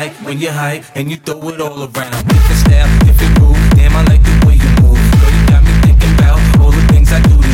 hype, when you hype, and you throw it all around. Make a step, if it move, damn, I like the way you move. Girl, you got me thinking about all the things I do